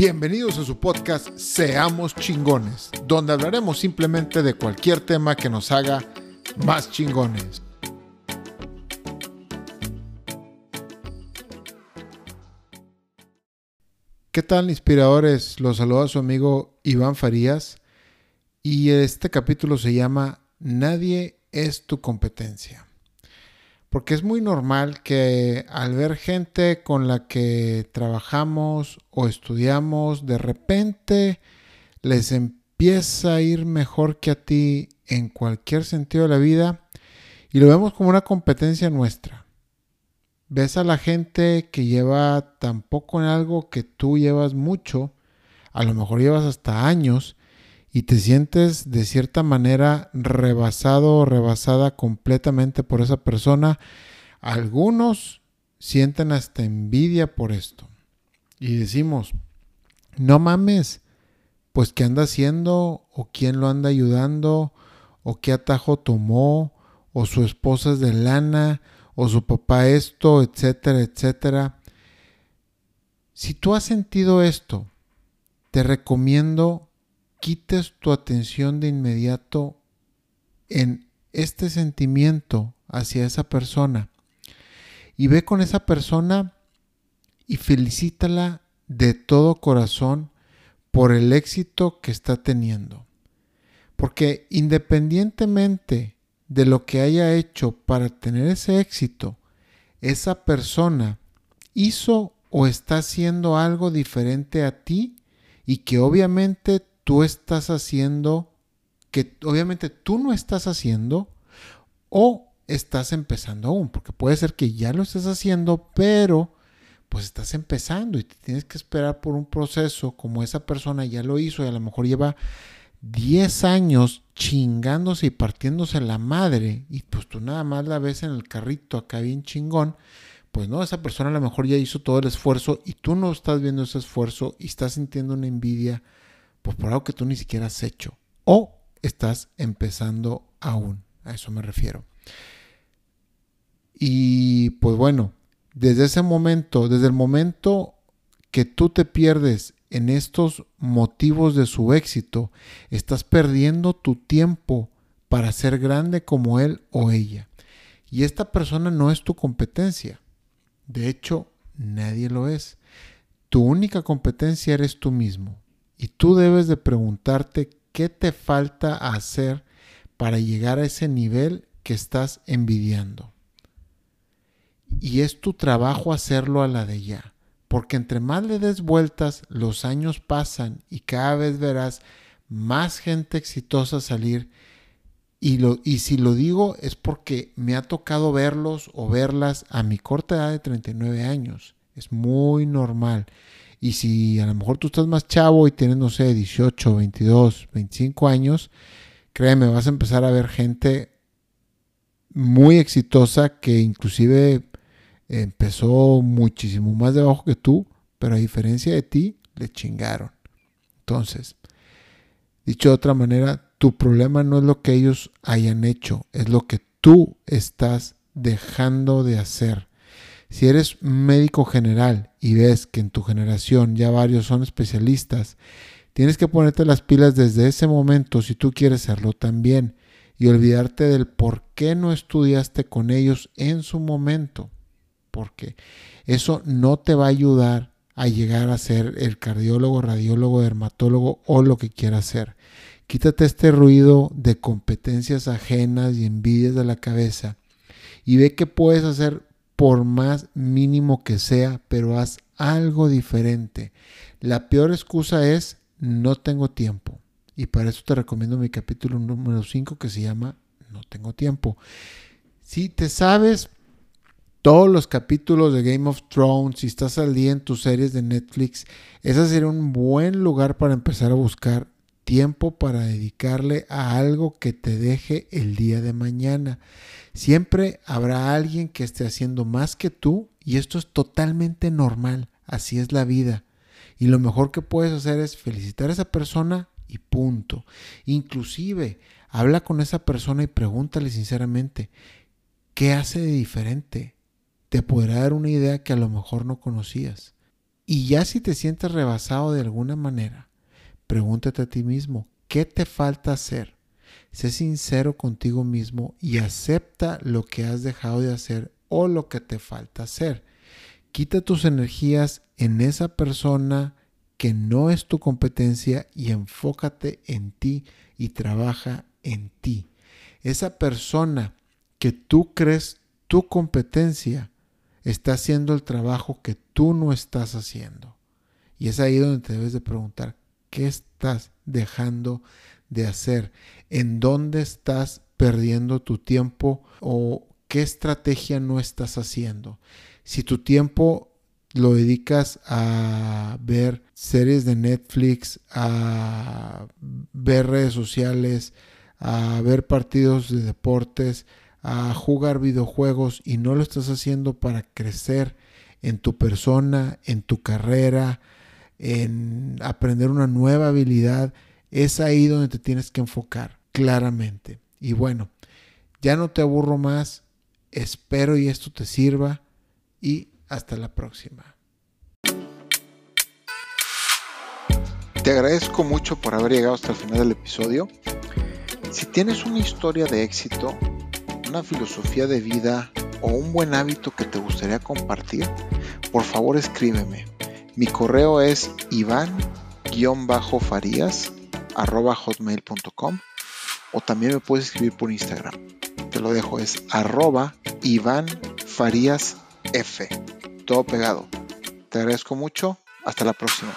Bienvenidos a su podcast Seamos chingones, donde hablaremos simplemente de cualquier tema que nos haga más chingones. ¿Qué tal inspiradores? Los saluda su amigo Iván Farías y este capítulo se llama Nadie es tu competencia. Porque es muy normal que al ver gente con la que trabajamos o estudiamos, de repente les empieza a ir mejor que a ti en cualquier sentido de la vida y lo vemos como una competencia nuestra. Ves a la gente que lleva tan poco en algo que tú llevas mucho, a lo mejor llevas hasta años, y te sientes de cierta manera rebasado o rebasada completamente por esa persona, algunos sienten hasta envidia por esto. Y decimos, no mames, pues qué anda haciendo o quién lo anda ayudando o qué atajo tomó o su esposa es de lana o su papá esto, etcétera, etcétera. Si tú has sentido esto, te recomiendo quites tu atención de inmediato en este sentimiento hacia esa persona y ve con esa persona y felicítala de todo corazón por el éxito que está teniendo. Porque independientemente de lo que haya hecho para tener ese éxito, esa persona hizo o está haciendo algo diferente a ti y que obviamente tú estás haciendo que obviamente tú no estás haciendo o estás empezando aún, porque puede ser que ya lo estés haciendo, pero pues estás empezando y te tienes que esperar por un proceso como esa persona ya lo hizo y a lo mejor lleva 10 años chingándose y partiéndose la madre y pues tú nada más la ves en el carrito acá bien chingón, pues no, esa persona a lo mejor ya hizo todo el esfuerzo y tú no estás viendo ese esfuerzo y estás sintiendo una envidia pues por algo que tú ni siquiera has hecho o estás empezando aún. A eso me refiero. Y pues bueno, desde ese momento, desde el momento que tú te pierdes en estos motivos de su éxito, estás perdiendo tu tiempo para ser grande como él o ella. Y esta persona no es tu competencia. De hecho, nadie lo es. Tu única competencia eres tú mismo. Y tú debes de preguntarte qué te falta hacer para llegar a ese nivel que estás envidiando. Y es tu trabajo hacerlo a la de ya. Porque entre más le des vueltas, los años pasan y cada vez verás más gente exitosa salir. Y, y si lo digo es porque me ha tocado verlos o verlas a mi corta edad de 39 años. Es muy normal. Y si a lo mejor tú estás más chavo y tienes, no sé, 18, 22, 25 años, créeme, vas a empezar a ver gente muy exitosa que inclusive empezó muchísimo más debajo que tú, pero a diferencia de ti, le chingaron. Entonces, dicho de otra manera, tu problema no es lo que ellos hayan hecho, es lo que tú estás dejando de hacer. Si eres médico general y ves que en tu generación ya varios son especialistas, tienes que ponerte las pilas desde ese momento si tú quieres serlo también y olvidarte del por qué no estudiaste con ellos en su momento, porque eso no te va a ayudar a llegar a ser el cardiólogo, radiólogo, dermatólogo o lo que quieras ser. Quítate este ruido de competencias ajenas y envidias de la cabeza y ve qué puedes hacer por más mínimo que sea, pero haz algo diferente. La peor excusa es no tengo tiempo. Y para eso te recomiendo mi capítulo número 5 que se llama No tengo tiempo. Si te sabes todos los capítulos de Game of Thrones, si estás al día en tus series de Netflix, ese sería un buen lugar para empezar a buscar tiempo para dedicarle a algo que te deje el día de mañana. Siempre habrá alguien que esté haciendo más que tú y esto es totalmente normal, así es la vida. Y lo mejor que puedes hacer es felicitar a esa persona y punto. Inclusive, habla con esa persona y pregúntale sinceramente, ¿qué hace de diferente? Te podrá dar una idea que a lo mejor no conocías. Y ya si te sientes rebasado de alguna manera, pregúntate a ti mismo, ¿qué te falta hacer? Sé sincero contigo mismo y acepta lo que has dejado de hacer o lo que te falta hacer. Quita tus energías en esa persona que no es tu competencia y enfócate en ti y trabaja en ti. Esa persona que tú crees tu competencia está haciendo el trabajo que tú no estás haciendo. Y es ahí donde te debes de preguntar, ¿qué estás dejando de hacer? ¿En dónde estás perdiendo tu tiempo o qué estrategia no estás haciendo? Si tu tiempo lo dedicas a ver series de Netflix, a ver redes sociales, a ver partidos de deportes, a jugar videojuegos y no lo estás haciendo para crecer en tu persona, en tu carrera, en aprender una nueva habilidad, es ahí donde te tienes que enfocar claramente. Y bueno, ya no te aburro más, espero y esto te sirva y hasta la próxima. Te agradezco mucho por haber llegado hasta el final del episodio. Si tienes una historia de éxito, una filosofía de vida o un buen hábito que te gustaría compartir, por favor escríbeme. Mi correo es iván-farías.hotmail.com o también me puedes escribir por Instagram. Te lo dejo, es arroba Iván. Todo pegado. Te agradezco mucho. Hasta la próxima.